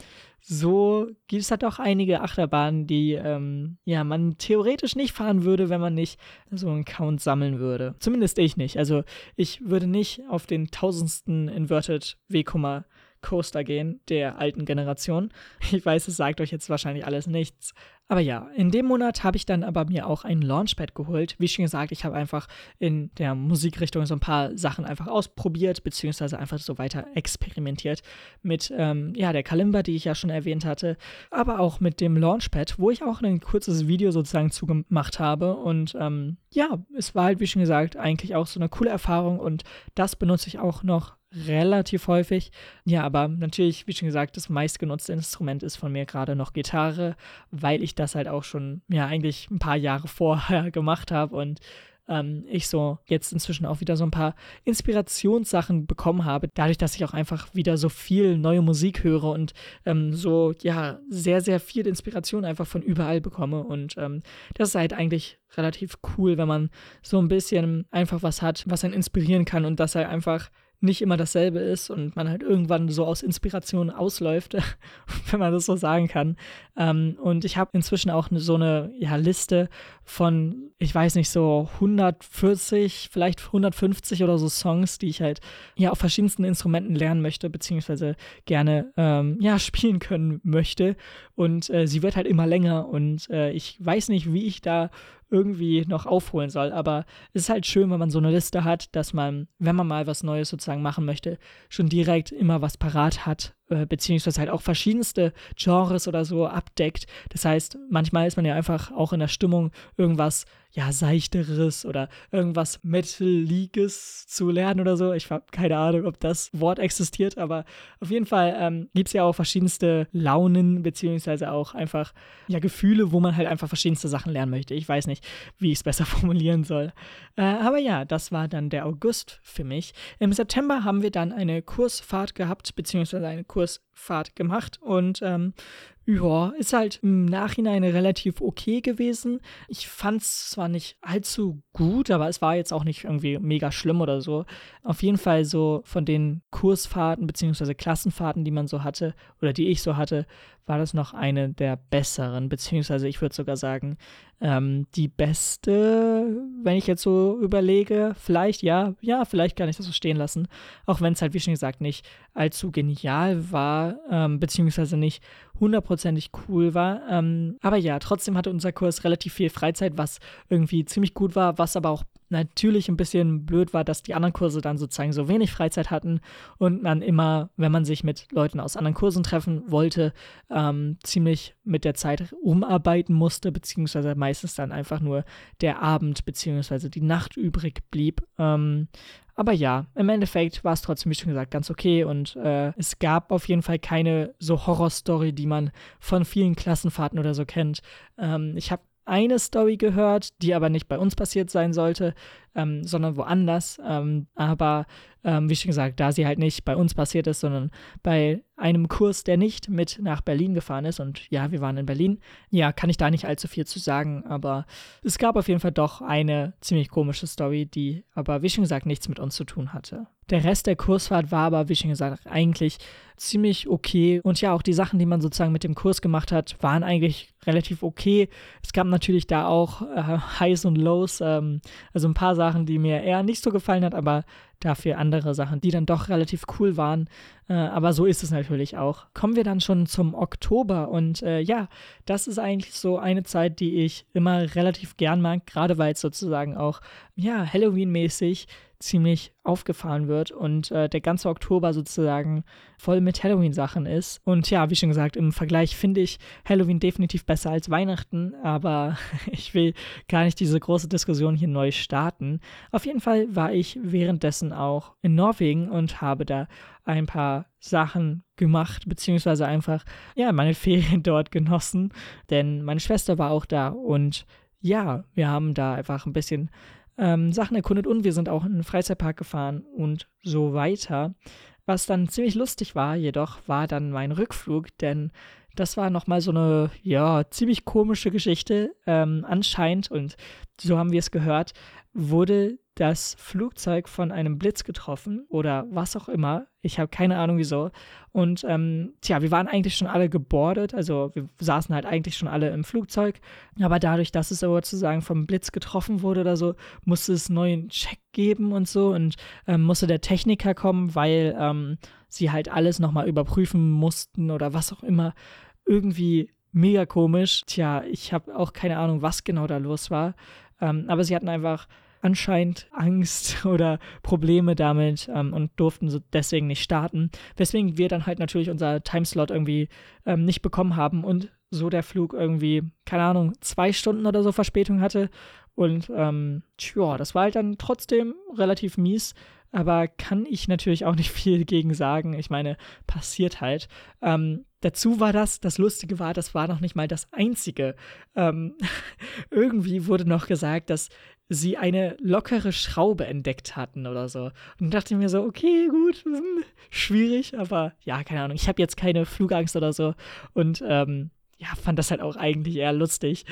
so gibt es halt auch einige Achterbahnen, die ähm, ja man theoretisch nicht fahren würde, wenn man nicht so einen Count sammeln würde. Zumindest ich nicht. Also ich würde nicht auf den tausendsten Inverted W, Coaster gehen der alten Generation. Ich weiß, es sagt euch jetzt wahrscheinlich alles nichts, aber ja, in dem Monat habe ich dann aber mir auch ein Launchpad geholt. Wie schon gesagt, ich habe einfach in der Musikrichtung so ein paar Sachen einfach ausprobiert, beziehungsweise einfach so weiter experimentiert mit ähm, ja, der Kalimba, die ich ja schon erwähnt hatte, aber auch mit dem Launchpad, wo ich auch ein kurzes Video sozusagen zugemacht habe. Und ähm, ja, es war halt, wie schon gesagt, eigentlich auch so eine coole Erfahrung und das benutze ich auch noch relativ häufig. Ja, aber natürlich, wie schon gesagt, das meistgenutzte Instrument ist von mir gerade noch Gitarre, weil ich das halt auch schon, ja, eigentlich ein paar Jahre vorher gemacht habe und ähm, ich so jetzt inzwischen auch wieder so ein paar Inspirationssachen bekommen habe, dadurch, dass ich auch einfach wieder so viel neue Musik höre und ähm, so, ja, sehr, sehr viel Inspiration einfach von überall bekomme und ähm, das ist halt eigentlich relativ cool, wenn man so ein bisschen einfach was hat, was einen inspirieren kann und das halt einfach nicht immer dasselbe ist und man halt irgendwann so aus Inspiration ausläuft, wenn man das so sagen kann. Ähm, und ich habe inzwischen auch so eine ja, Liste von, ich weiß nicht, so 140, vielleicht 150 oder so Songs, die ich halt ja auf verschiedensten Instrumenten lernen möchte, beziehungsweise gerne ähm, ja, spielen können möchte. Und äh, sie wird halt immer länger und äh, ich weiß nicht, wie ich da irgendwie noch aufholen soll. Aber es ist halt schön, wenn man so eine Liste hat, dass man, wenn man mal was Neues sozusagen machen möchte, schon direkt immer was parat hat äh, beziehungsweise halt auch verschiedenste Genres oder so abdeckt. Das heißt, manchmal ist man ja einfach auch in der Stimmung, irgendwas ja seichteres oder irgendwas Metaliges zu lernen oder so. Ich habe keine Ahnung, ob das Wort existiert, aber auf jeden Fall ähm, gibt es ja auch verschiedenste Launen beziehungsweise auch einfach ja Gefühle, wo man halt einfach verschiedenste Sachen lernen möchte. Ich weiß nicht, wie ich es besser formulieren soll. Äh, aber ja, das war dann der August für mich. Im September haben wir dann eine Kursfahrt gehabt beziehungsweise eine Kursfahrt Kursfahrt gemacht und ähm, ja, ist halt im Nachhinein relativ okay gewesen. Ich fand es zwar nicht allzu gut, aber es war jetzt auch nicht irgendwie mega schlimm oder so. Auf jeden Fall so von den Kursfahrten bzw. Klassenfahrten, die man so hatte oder die ich so hatte, war das noch eine der besseren, beziehungsweise ich würde sogar sagen, ähm, die beste, wenn ich jetzt so überlege, vielleicht, ja, ja, vielleicht kann ich das so stehen lassen, auch wenn es halt, wie schon gesagt, nicht allzu genial war, ähm, beziehungsweise nicht hundertprozentig cool war. Ähm, aber ja, trotzdem hatte unser Kurs relativ viel Freizeit, was irgendwie ziemlich gut war, was aber auch natürlich ein bisschen blöd war, dass die anderen Kurse dann sozusagen so wenig Freizeit hatten und man immer, wenn man sich mit Leuten aus anderen Kursen treffen wollte, ähm, ziemlich mit der Zeit umarbeiten musste, beziehungsweise meistens dann einfach nur der Abend beziehungsweise die Nacht übrig blieb. Ähm, aber ja, im Endeffekt war es trotzdem, wie schon gesagt, ganz okay und äh, es gab auf jeden Fall keine so Horrorstory, die man von vielen Klassenfahrten oder so kennt. Ähm, ich habe eine Story gehört, die aber nicht bei uns passiert sein sollte. Ähm, sondern woanders. Ähm, aber ähm, wie schon gesagt, da sie halt nicht bei uns passiert ist, sondern bei einem Kurs, der nicht mit nach Berlin gefahren ist. Und ja, wir waren in Berlin. Ja, kann ich da nicht allzu viel zu sagen, aber es gab auf jeden Fall doch eine ziemlich komische Story, die aber, wie schon gesagt, nichts mit uns zu tun hatte. Der Rest der Kursfahrt war aber, wie schon gesagt, eigentlich ziemlich okay. Und ja, auch die Sachen, die man sozusagen mit dem Kurs gemacht hat, waren eigentlich relativ okay. Es gab natürlich da auch äh, Highs und Lows, ähm, also ein paar Sachen, die mir eher nicht so gefallen hat, aber dafür andere Sachen, die dann doch relativ cool waren. Äh, aber so ist es natürlich auch. Kommen wir dann schon zum Oktober und äh, ja, das ist eigentlich so eine Zeit, die ich immer relativ gern mag, gerade weil es sozusagen auch, ja, Halloween-mäßig ziemlich aufgefahren wird und äh, der ganze Oktober sozusagen voll mit Halloween-Sachen ist. Und ja, wie schon gesagt, im Vergleich finde ich Halloween definitiv besser als Weihnachten, aber ich will gar nicht diese große Diskussion hier neu starten. Auf jeden Fall war ich währenddessen auch in Norwegen und habe da ein paar Sachen gemacht, beziehungsweise einfach, ja, meine Ferien dort genossen, denn meine Schwester war auch da und ja, wir haben da einfach ein bisschen ähm, Sachen erkundet und wir sind auch in den Freizeitpark gefahren und so weiter. Was dann ziemlich lustig war, jedoch war dann mein Rückflug, denn das war nochmal so eine, ja, ziemlich komische Geschichte. Ähm, anscheinend, und so haben wir es gehört, wurde das Flugzeug von einem Blitz getroffen oder was auch immer. Ich habe keine Ahnung wieso. Und ähm, tja, wir waren eigentlich schon alle gebordet, also wir saßen halt eigentlich schon alle im Flugzeug. Aber dadurch, dass es sozusagen vom Blitz getroffen wurde oder so, musste es neuen Check geben und so und ähm, musste der Techniker kommen, weil ähm, sie halt alles nochmal überprüfen mussten oder was auch immer. Irgendwie mega komisch. Tja, ich habe auch keine Ahnung, was genau da los war. Ähm, aber sie hatten einfach anscheinend Angst oder Probleme damit ähm, und durften so deswegen nicht starten. Weswegen wir dann halt natürlich unser Timeslot irgendwie ähm, nicht bekommen haben und so der Flug irgendwie, keine Ahnung, zwei Stunden oder so Verspätung hatte. Und ähm, tja, das war halt dann trotzdem relativ mies aber kann ich natürlich auch nicht viel gegen sagen. Ich meine, passiert halt. Ähm, dazu war das, das Lustige war, das war noch nicht mal das Einzige. Ähm, irgendwie wurde noch gesagt, dass sie eine lockere Schraube entdeckt hatten oder so. Und dachte mir so, okay, gut, hm, schwierig, aber ja, keine Ahnung. Ich habe jetzt keine Flugangst oder so. Und ähm, ja, fand das halt auch eigentlich eher lustig.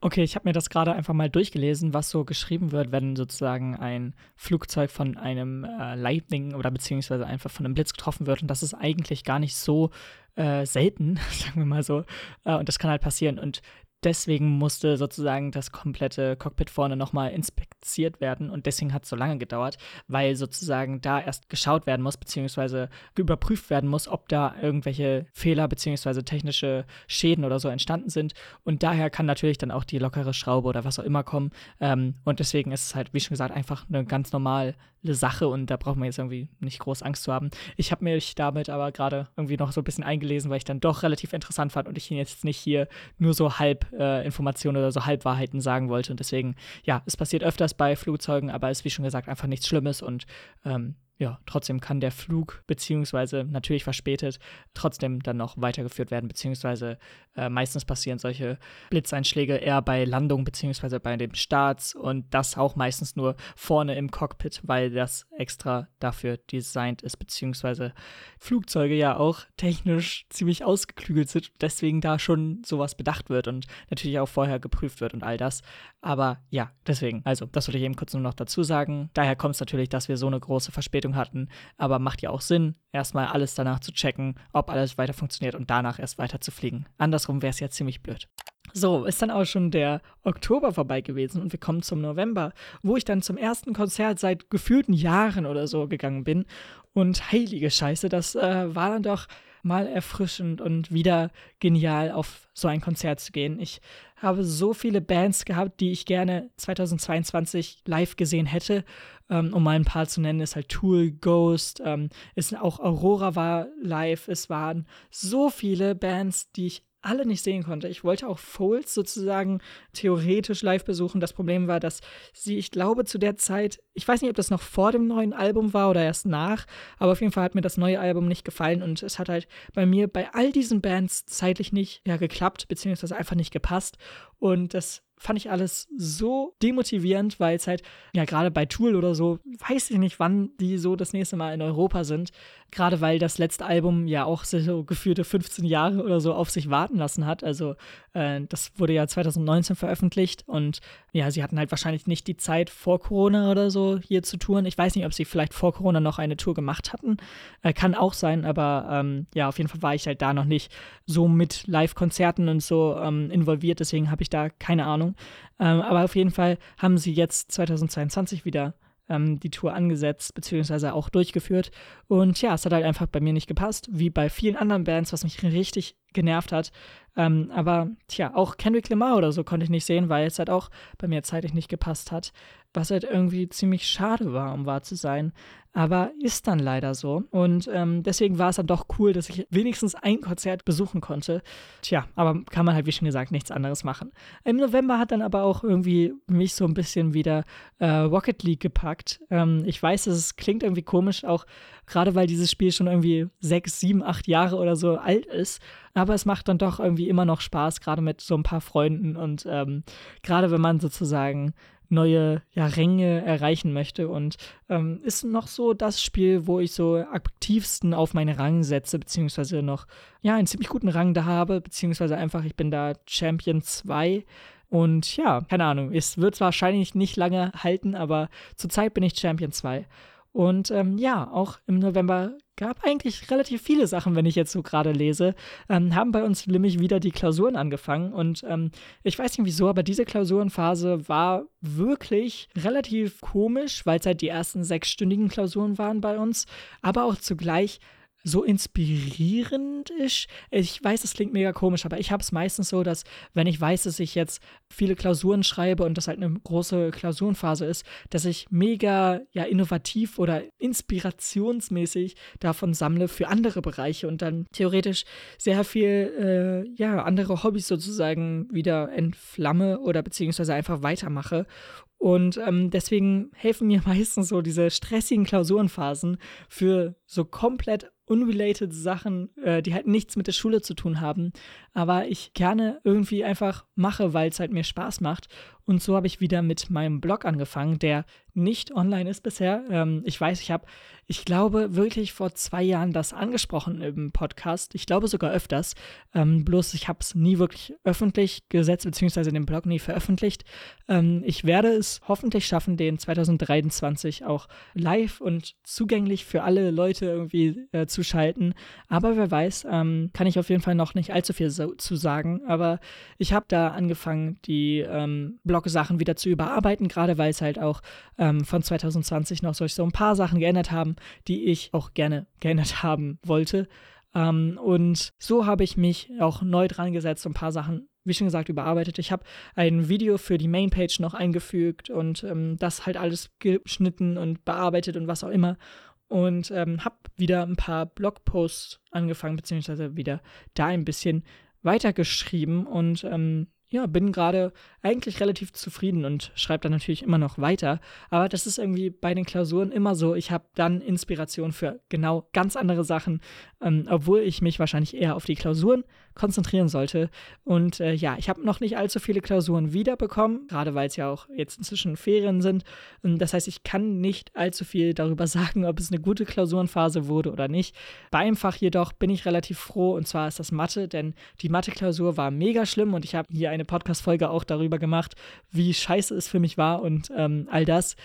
Okay, ich habe mir das gerade einfach mal durchgelesen, was so geschrieben wird, wenn sozusagen ein Flugzeug von einem äh, Lightning oder beziehungsweise einfach von einem Blitz getroffen wird. Und das ist eigentlich gar nicht so äh, selten, sagen wir mal so. Äh, und das kann halt passieren. Und deswegen musste sozusagen das komplette Cockpit vorne nochmal inspiziert werden und deswegen hat es so lange gedauert, weil sozusagen da erst geschaut werden muss, beziehungsweise überprüft werden muss, ob da irgendwelche Fehler beziehungsweise technische Schäden oder so entstanden sind. Und daher kann natürlich dann auch die lockere Schraube oder was auch immer kommen. Ähm, und deswegen ist es halt, wie schon gesagt, einfach eine ganz normale Sache und da braucht man jetzt irgendwie nicht groß Angst zu haben. Ich habe mich damit aber gerade irgendwie noch so ein bisschen eingelesen, weil ich dann doch relativ interessant fand und ich ihn jetzt nicht hier nur so halb äh, Informationen oder so Halbwahrheiten sagen wollte. Und deswegen, ja, es passiert öfters bei Flugzeugen, aber ist wie schon gesagt einfach nichts Schlimmes und ähm, ja, trotzdem kann der Flug, beziehungsweise natürlich verspätet, trotzdem dann noch weitergeführt werden, beziehungsweise äh, meistens passieren solche Blitzeinschläge eher bei Landung, beziehungsweise bei den Starts und das auch meistens nur vorne im Cockpit, weil das extra dafür designt ist, beziehungsweise Flugzeuge ja auch technisch ziemlich ausgeklügelt sind, deswegen da schon sowas bedacht wird und natürlich auch vorher geprüft wird und all das. Aber ja, deswegen, also das wollte ich eben kurz nur noch dazu sagen. Daher kommt es natürlich, dass wir so eine große Verspätung Verspätung hatten. Aber macht ja auch Sinn, erstmal alles danach zu checken, ob alles weiter funktioniert und danach erst weiter zu fliegen. Andersrum wäre es ja ziemlich blöd. So, ist dann auch schon der Oktober vorbei gewesen und wir kommen zum November, wo ich dann zum ersten Konzert seit gefühlten Jahren oder so gegangen bin. Und heilige Scheiße, das äh, war dann doch mal erfrischend und wieder genial, auf so ein Konzert zu gehen. Ich habe so viele Bands gehabt, die ich gerne 2022 live gesehen hätte. Ähm, um mal ein paar zu nennen, ist halt Tool, Ghost, ähm, ist auch Aurora war live. Es waren so viele Bands, die ich alle nicht sehen konnte. Ich wollte auch Foles sozusagen theoretisch live besuchen. Das Problem war, dass sie, ich glaube, zu der Zeit, ich weiß nicht, ob das noch vor dem neuen Album war oder erst nach, aber auf jeden Fall hat mir das neue Album nicht gefallen und es hat halt bei mir bei all diesen Bands zeitlich nicht ja, geklappt, beziehungsweise einfach nicht gepasst. Und das fand ich alles so demotivierend, weil es halt, ja, gerade bei Tool oder so, weiß ich nicht, wann die so das nächste Mal in Europa sind. Gerade weil das letzte Album ja auch so geführte 15 Jahre oder so auf sich warten lassen hat. Also, äh, das wurde ja 2019 veröffentlicht und ja, sie hatten halt wahrscheinlich nicht die Zeit vor Corona oder so hier zu touren. Ich weiß nicht, ob sie vielleicht vor Corona noch eine Tour gemacht hatten. Äh, kann auch sein, aber ähm, ja, auf jeden Fall war ich halt da noch nicht so mit Live-Konzerten und so ähm, involviert. Deswegen habe ich da keine Ahnung. Ähm, aber auf jeden Fall haben sie jetzt 2022 wieder ähm, die Tour angesetzt, beziehungsweise auch durchgeführt. Und ja, es hat halt einfach bei mir nicht gepasst, wie bei vielen anderen Bands, was mich richtig genervt hat. Ähm, aber tja, auch Kendrick Lamar oder so konnte ich nicht sehen, weil es halt auch bei mir zeitlich nicht gepasst hat was halt irgendwie ziemlich schade war, um wahr zu sein. Aber ist dann leider so. Und ähm, deswegen war es dann doch cool, dass ich wenigstens ein Konzert besuchen konnte. Tja, aber kann man halt, wie schon gesagt, nichts anderes machen. Im November hat dann aber auch irgendwie mich so ein bisschen wieder äh, Rocket League gepackt. Ähm, ich weiß, es klingt irgendwie komisch, auch gerade weil dieses Spiel schon irgendwie sechs, sieben, acht Jahre oder so alt ist. Aber es macht dann doch irgendwie immer noch Spaß, gerade mit so ein paar Freunden und ähm, gerade wenn man sozusagen neue ja, Ränge erreichen möchte. Und ähm, ist noch so das Spiel, wo ich so aktivsten auf meine Rang setze, beziehungsweise noch ja einen ziemlich guten Rang da habe, beziehungsweise einfach, ich bin da Champion 2. Und ja, keine Ahnung, es wird wahrscheinlich nicht lange halten, aber zurzeit bin ich Champion 2. Und ähm, ja, auch im November gab eigentlich relativ viele Sachen, wenn ich jetzt so gerade lese. Ähm, haben bei uns nämlich wieder die Klausuren angefangen. Und ähm, ich weiß nicht wieso, aber diese Klausurenphase war wirklich relativ komisch, weil es halt die ersten sechsstündigen Klausuren waren bei uns, aber auch zugleich so inspirierend ist. Ich weiß, es klingt mega komisch, aber ich habe es meistens so, dass wenn ich weiß, dass ich jetzt viele Klausuren schreibe und das halt eine große Klausurenphase ist, dass ich mega ja innovativ oder inspirationsmäßig davon sammle für andere Bereiche und dann theoretisch sehr viel äh, ja andere Hobbys sozusagen wieder entflamme oder beziehungsweise einfach weitermache und ähm, deswegen helfen mir meistens so diese stressigen Klausurenphasen für so komplett unrelated Sachen, äh, die halt nichts mit der Schule zu tun haben, aber ich gerne irgendwie einfach mache, weil es halt mir Spaß macht. Und so habe ich wieder mit meinem Blog angefangen, der nicht online ist bisher. Ähm, ich weiß, ich habe, ich glaube, wirklich vor zwei Jahren das angesprochen im Podcast. Ich glaube sogar öfters. Ähm, bloß ich habe es nie wirklich öffentlich gesetzt, beziehungsweise den Blog nie veröffentlicht. Ähm, ich werde es hoffentlich schaffen, den 2023 auch live und zugänglich für alle Leute irgendwie äh, zu schalten. Aber wer weiß, ähm, kann ich auf jeden Fall noch nicht allzu viel so, zu sagen. Aber ich habe da angefangen, die ähm, Blog-Sachen wieder zu überarbeiten, gerade weil es halt auch ähm, von 2020 noch so ein paar Sachen geändert haben, die ich auch gerne geändert haben wollte. Ähm, und so habe ich mich auch neu dran gesetzt ein paar Sachen, wie schon gesagt, überarbeitet. Ich habe ein Video für die Mainpage noch eingefügt und ähm, das halt alles geschnitten und bearbeitet und was auch immer und ähm, habe wieder ein paar Blogposts angefangen, beziehungsweise wieder da ein bisschen weitergeschrieben und ähm, ja, bin gerade eigentlich relativ zufrieden und schreibe dann natürlich immer noch weiter. Aber das ist irgendwie bei den Klausuren immer so. Ich habe dann Inspiration für genau ganz andere Sachen, ähm, obwohl ich mich wahrscheinlich eher auf die Klausuren konzentrieren sollte. Und äh, ja, ich habe noch nicht allzu viele Klausuren wiederbekommen, gerade weil es ja auch jetzt inzwischen Ferien sind. Und das heißt, ich kann nicht allzu viel darüber sagen, ob es eine gute Klausurenphase wurde oder nicht. Beim Fach jedoch bin ich relativ froh, und zwar ist das Mathe, denn die Mathe-Klausur war mega schlimm und ich habe hier eine Podcast-Folge auch darüber gemacht, wie scheiße es für mich war und ähm, all das.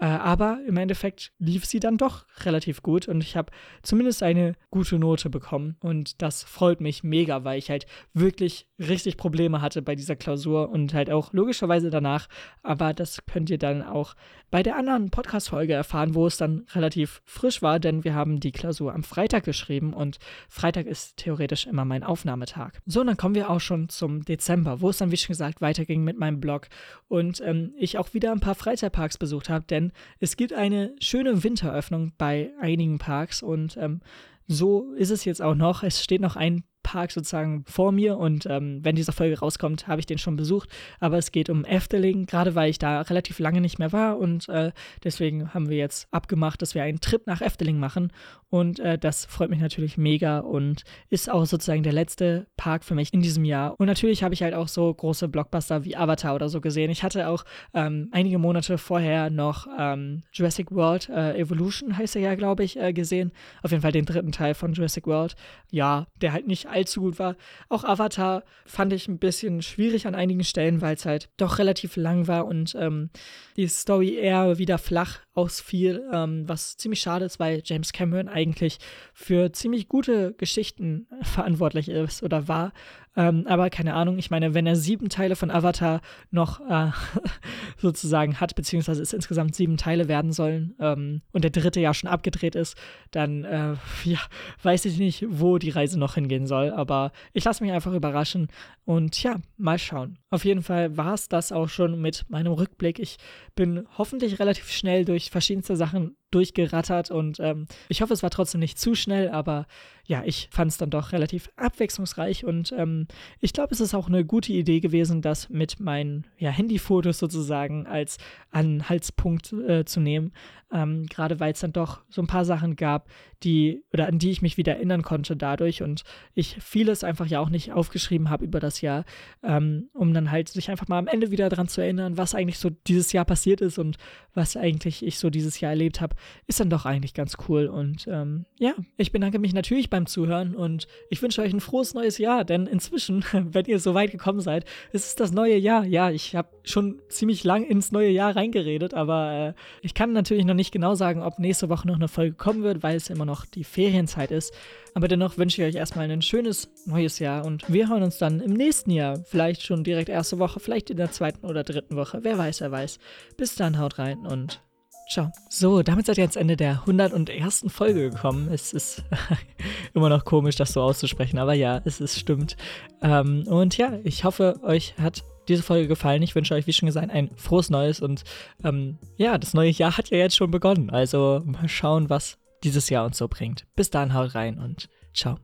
Äh, aber im Endeffekt lief sie dann doch relativ gut und ich habe zumindest eine gute Note bekommen. Und das freut mich mega, weil ich halt wirklich richtig Probleme hatte bei dieser Klausur und halt auch logischerweise danach. Aber das könnt ihr dann auch bei der anderen Podcast-Folge erfahren, wo es dann relativ frisch war, denn wir haben die Klausur am Freitag geschrieben und Freitag ist theoretisch immer mein Aufnahmetag. So, und dann kommen wir auch schon zum Dezember, wo es dann, wie schon gesagt, weiterging mit meinem Blog und ähm, ich auch wieder ein paar Freizeitparks besucht habe, denn es gibt eine schöne Winteröffnung bei einigen Parks und ähm, so ist es jetzt auch noch. Es steht noch ein Lieblingspark sozusagen vor mir und ähm, wenn diese Folge rauskommt, habe ich den schon besucht. Aber es geht um Efteling, gerade weil ich da relativ lange nicht mehr war und äh, deswegen haben wir jetzt abgemacht, dass wir einen Trip nach Efteling machen und äh, das freut mich natürlich mega und ist auch sozusagen der letzte Park für mich in diesem Jahr. Und natürlich habe ich halt auch so große Blockbuster wie Avatar oder so gesehen. Ich hatte auch ähm, einige Monate vorher noch ähm, Jurassic World äh, Evolution, heißt er ja, glaube ich, äh, gesehen. Auf jeden Fall den dritten Teil von Jurassic World. Ja, der halt nicht allzu gut war. Auch Avatar fand ich ein bisschen schwierig an einigen Stellen, weil es halt doch relativ lang war und ähm, die Story eher wieder flach ausfiel, ähm, was ziemlich schade ist, weil James Cameron eigentlich für ziemlich gute Geschichten verantwortlich ist oder war. Ähm, aber keine Ahnung, ich meine, wenn er sieben Teile von Avatar noch äh, sozusagen hat, beziehungsweise es insgesamt sieben Teile werden sollen ähm, und der dritte ja schon abgedreht ist, dann äh, ja, weiß ich nicht, wo die Reise noch hingehen soll. Aber ich lasse mich einfach überraschen und ja, mal schauen. Auf jeden Fall war es das auch schon mit meinem Rückblick. Ich bin hoffentlich relativ schnell durch verschiedenste Sachen durchgerattert und ähm, ich hoffe, es war trotzdem nicht zu schnell, aber ja, ich fand es dann doch relativ abwechslungsreich und ähm, ich glaube, es ist auch eine gute Idee gewesen, das mit meinen ja, Handyfotos sozusagen als Anhaltspunkt äh, zu nehmen. Ähm, Gerade weil es dann doch so ein paar Sachen gab, die oder an die ich mich wieder erinnern konnte dadurch und ich vieles einfach ja auch nicht aufgeschrieben habe über das Jahr, ähm, um dann halt sich einfach mal am Ende wieder daran zu erinnern, was eigentlich so dieses Jahr passiert ist und was eigentlich ich so dieses Jahr erlebt habe, ist dann doch eigentlich ganz cool. Und ähm, ja, ich bedanke mich natürlich beim Zuhören und ich wünsche euch ein frohes neues Jahr, denn inzwischen, wenn ihr so weit gekommen seid, ist es das neue Jahr. Ja, ich habe schon ziemlich lang ins neue Jahr reingeredet, aber äh, ich kann natürlich noch nicht genau sagen, ob nächste Woche noch eine Folge kommen wird, weil es immer noch die Ferienzeit ist. Aber dennoch wünsche ich euch erstmal ein schönes neues Jahr und wir hören uns dann im nächsten Jahr. Vielleicht schon direkt erste Woche, vielleicht in der zweiten oder dritten Woche. Wer weiß, wer weiß. Bis dann, haut rein und ciao. So, damit seid ihr ans Ende der 101. Folge gekommen. Es ist immer noch komisch, das so auszusprechen, aber ja, es ist stimmt. Ähm, und ja, ich hoffe, euch hat diese Folge gefallen. Ich wünsche euch, wie schon gesagt, ein frohes Neues und ähm, ja, das neue Jahr hat ja jetzt schon begonnen. Also mal schauen, was dieses Jahr uns so bringt. Bis dann, haut rein und ciao.